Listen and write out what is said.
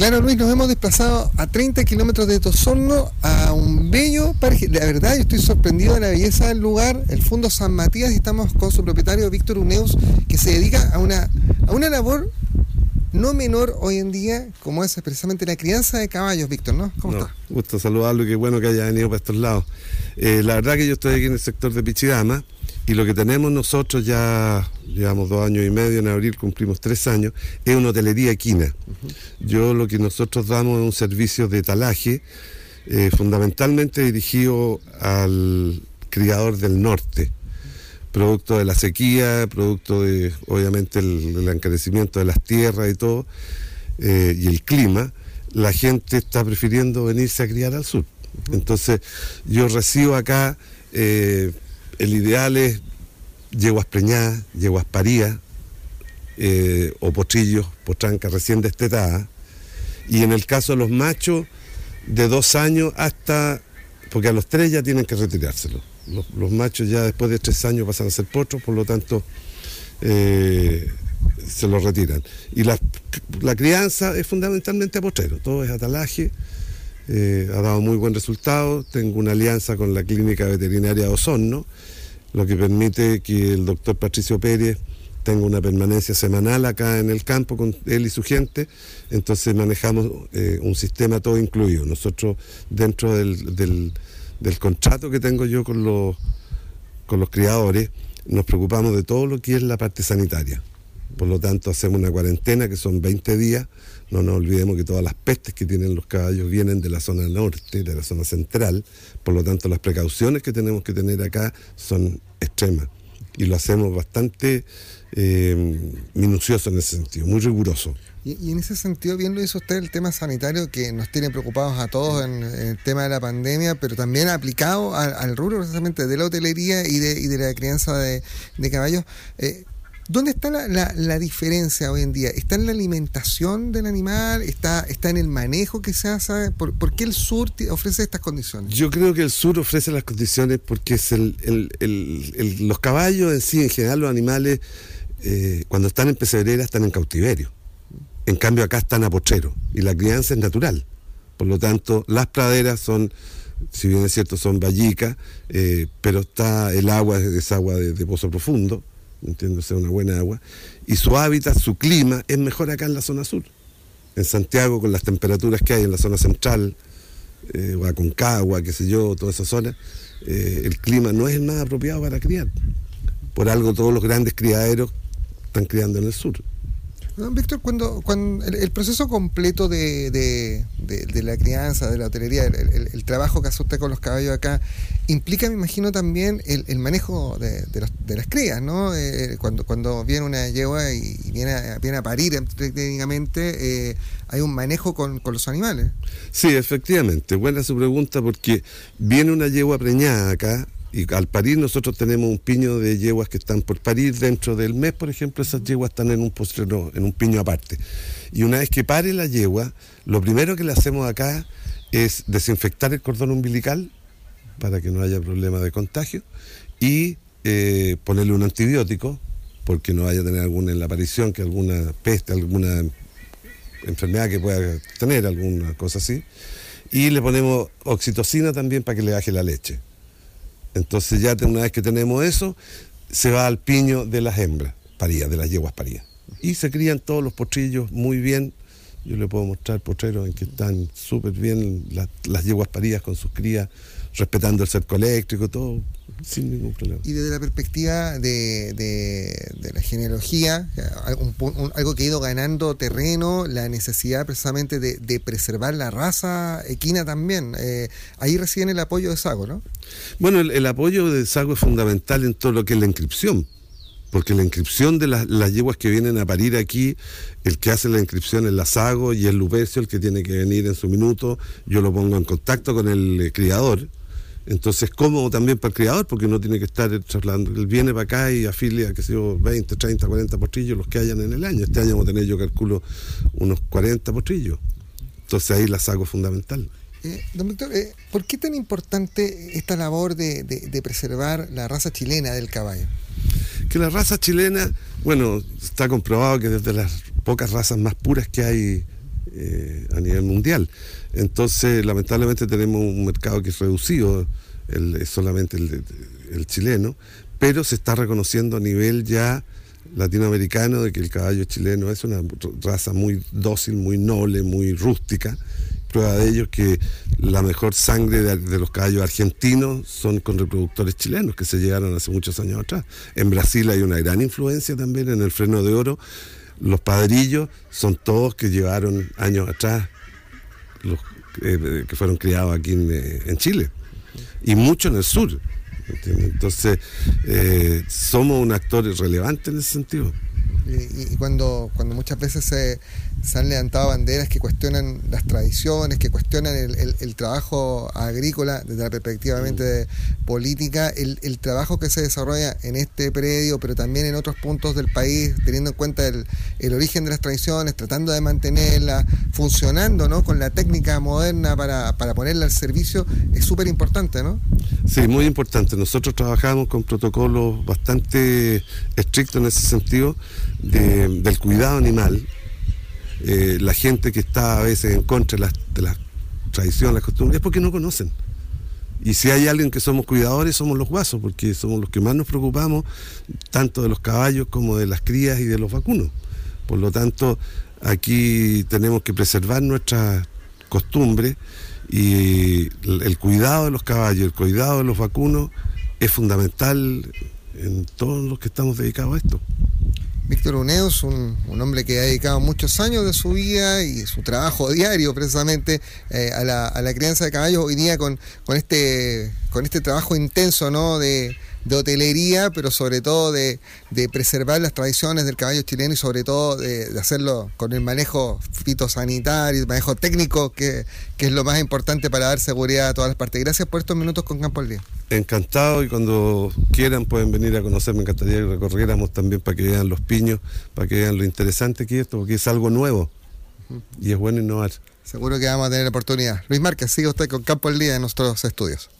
Claro, Luis, nos hemos desplazado a 30 kilómetros de Tosorno a un bello parque. La verdad, yo estoy sorprendido de la belleza del lugar, el Fondo San Matías, y estamos con su propietario Víctor Uneus, que se dedica a una, a una labor no menor hoy en día, como es precisamente la crianza de caballos, Víctor, ¿no? ¿Cómo no, está? Gusto saludarlo y qué bueno que haya venido para estos lados. Eh, la verdad que yo estoy aquí en el sector de Pichidama y lo que tenemos nosotros ya llevamos dos años y medio, en abril cumplimos tres años, es una hotelería equina. Yo lo que nosotros damos es un servicio de talaje eh, fundamentalmente dirigido al criador del norte producto de la sequía, producto de, obviamente, el, encarecimiento de las tierras y todo, eh, y el clima, la gente está prefiriendo venirse a criar al sur. Entonces, yo recibo acá, eh, el ideal es yeguas preñadas, yeguas parías, eh, o potrillos, potrancas recién destetadas, y en el caso de los machos, de dos años hasta, porque a los tres ya tienen que retirárselo los, machos ya después de tres años pasan a ser potros, por lo tanto eh, se los retiran. Y la, crianza es fundamentalmente a potrero, todo es atalaje, eh, ha dado muy buen resultado. Tengo una alianza con la Clínica Veterinaria de Osorno, lo que permite que el doctor Patricio Pérez tenga una permanencia semanal acá en el campo con él y su gente, entonces manejamos eh, un sistema todo incluido. Nosotros dentro del del contrato que tengo yo con los, con los criadores, nos preocupamos de todo lo que es la parte sanitaria. Por lo tanto, hacemos una cuarentena que son 20 días. No nos olvidemos que todas las pestes que tienen los caballos vienen de la zona norte, de la zona central. Por lo tanto, las precauciones que tenemos que tener acá son extremas. Y lo hacemos bastante eh, minucioso en ese sentido, muy riguroso. Y, en ese sentido, bien lo hizo usted el tema sanitario que nos tiene preocupados a todos en, el tema de la pandemia, pero también aplicado al, rubro precisamente de la hotelería y de, y de la crianza de, caballos. Eh, ¿Dónde está la, diferencia hoy en día? ¿Está en la alimentación del animal? ¿Está, está en el manejo que se hace? ¿Por, qué el sur ofrece estas condiciones? Yo creo que el sur ofrece las condiciones porque es los caballos en sí, en general los animales, eh, cuando están en pesebrera están en cautiverio en cambio acá están a pochero y la crianza es natural. Por lo tanto, las praderas son, si bien es cierto, son vallicas, eh, pero está el agua es agua de, pozo profundo, entiendo sea una buena agua, y su hábitat, su clima es mejor acá en la zona sur. En Santiago, con las temperaturas que hay en la zona central, eh, o Aconcagua, qué sé yo, toda esa zona, eh, el clima no es el más apropiado para criar. Por algo todos los grandes criaderos están criando en el sur. Víctor, cuando, cuando el, proceso completo de, la crianza, de la hotelería, el, trabajo que hace con los caballos acá, implica, me imagino, también el, manejo de, las crías, ¿no? Eh, cuando, cuando viene una yegua y, viene, a, parir técnicamente, eh, hay un manejo con, con, los animales. Sí, efectivamente. Buena su pregunta porque viene una yegua preñada acá y al parir nosotros tenemos un piño de yeguas que están por parir dentro del mes, por ejemplo, esas yeguas están en un postrero, en un piño aparte. Y una vez que pare la yegua, lo primero que le hacemos acá es desinfectar el cordón umbilical para que no haya problema de contagio y eh, ponerle un antibiótico porque no vaya a tener alguna en la aparición, que alguna peste, alguna enfermedad que pueda tener, alguna cosa así. Y le ponemos oxitocina también para que le baje la leche. Entonces ya una vez que tenemos eso, se va al piño de las hembras parías, de las yeguas parías. Y se crían todos los potrillos muy bien. Yo le puedo mostrar potreros en que están súper bien las, las yeguas parías con sus crías respetando el cerco eléctrico, todo sin ningún problema. Y desde la perspectiva de, de, la genealogía, algo que ha ido ganando terreno, la necesidad precisamente de, preservar la raza equina también, eh, ahí reciben el apoyo de Sago, ¿no? Bueno, el, apoyo de Sago es fundamental en todo lo que es la inscripción porque la inscripción de las, las, yeguas que vienen a parir aquí, el que hace la inscripción es la Sago y el Lupercio, el que tiene que venir en su minuto, yo lo pongo en contacto con el eh, criador, entonces, cómodo también para el criador, porque no tiene que estar trasladando. Él viene para acá y afilia, que sé yo, 20, 30, 40 postrillos, los que hayan en el año. Este año vamos a tener, yo calculo, unos 40 postrillos. Entonces ahí la saco fundamental. Eh, don Víctor, eh, ¿por qué tan importante esta labor de, preservar la raza chilena del caballo? Que la raza chilena, bueno, está comprobado que desde las pocas razas más puras que hay eh, a nivel mundial. Entonces, lamentablemente tenemos un mercado que es reducido, el, solamente el, chileno, pero se está reconociendo a nivel ya latinoamericano de que el caballo chileno es una raza muy dócil, muy noble, muy rústica. Prueba de ello es que la mejor sangre de, los caballos argentinos son con reproductores chilenos que se llegaron hace muchos años atrás. En Brasil hay una gran influencia también en el freno de oro los padrillos son todos que llevaron años atrás, eh, que fueron criados aquí en, Chile, y mucho en el sur. Entonces, eh, somos un actor relevante en ese sentido. Y, cuando, cuando muchas veces se, han levantado banderas que cuestionan las tradiciones, que cuestionan el, trabajo agrícola desde la perspectiva de política, el, trabajo que se desarrolla en este predio, pero también en otros puntos del país, teniendo en cuenta el, origen de las tradiciones, tratando de mantenerlas, funcionando ¿no? con la técnica moderna para, para ponerla al servicio, es súper importante, ¿no? Sí, muy importante. Nosotros trabajamos con protocolos bastante estrictos en ese sentido del cuidado animal, eh, la gente que está a veces en contra de las, de las tradiciones, las costumbres, es porque no conocen. Y si hay alguien que somos cuidadores, somos los guasos, porque somos los que más nos preocupamos, tanto de los caballos como de las crías y de los vacunos. Por lo tanto, aquí tenemos que preservar nuestras costumbres y el cuidado de los caballos, el cuidado de los vacunos es fundamental en todos los que estamos dedicados a esto. Víctor Uneos, un, hombre que ha dedicado muchos años de su vida y su trabajo diario precisamente eh, a, la, crianza de caballos, hoy día con, este, este trabajo intenso ¿no? de, de hotelería, pero sobre todo de, preservar las tradiciones del caballo chileno y sobre todo de, hacerlo con el manejo fitosanitario, el manejo técnico, que, es lo más importante para dar seguridad a todas las partes. Gracias por estos minutos con Campo al Día. Encantado y cuando quieran pueden venir a conocer, me encantaría que recorriéramos también para que vean los piños, para que vean lo interesante que es esto, porque es algo nuevo y es bueno innovar. Seguro que vamos a tener oportunidad. Luis Márquez, sigue usted con Campo al Día en nuestros estudios.